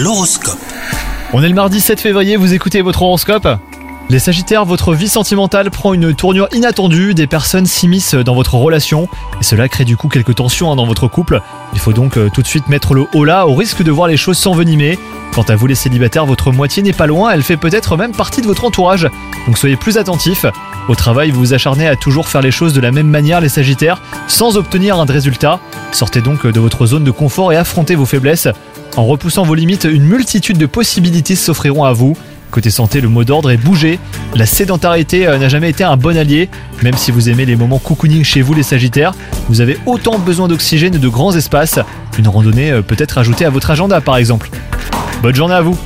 L'horoscope. On est le mardi 7 février, vous écoutez votre horoscope? Les Sagittaires, votre vie sentimentale prend une tournure inattendue, des personnes s'immiscent dans votre relation, et cela crée du coup quelques tensions hein, dans votre couple. Il faut donc euh, tout de suite mettre le haut là, au risque de voir les choses s'envenimer. Quant à vous les célibataires, votre moitié n'est pas loin, elle fait peut-être même partie de votre entourage, donc soyez plus attentifs. Au travail, vous vous acharnez à toujours faire les choses de la même manière, les Sagittaires, sans obtenir un résultat. Sortez donc de votre zone de confort et affrontez vos faiblesses. En repoussant vos limites, une multitude de possibilités s'offriront à vous. Côté santé, le mot d'ordre est bouger. La sédentarité euh, n'a jamais été un bon allié. Même si vous aimez les moments cocooning chez vous, les Sagittaires, vous avez autant besoin d'oxygène et de grands espaces. Une randonnée euh, peut être ajoutée à votre agenda, par exemple. Bonne journée à vous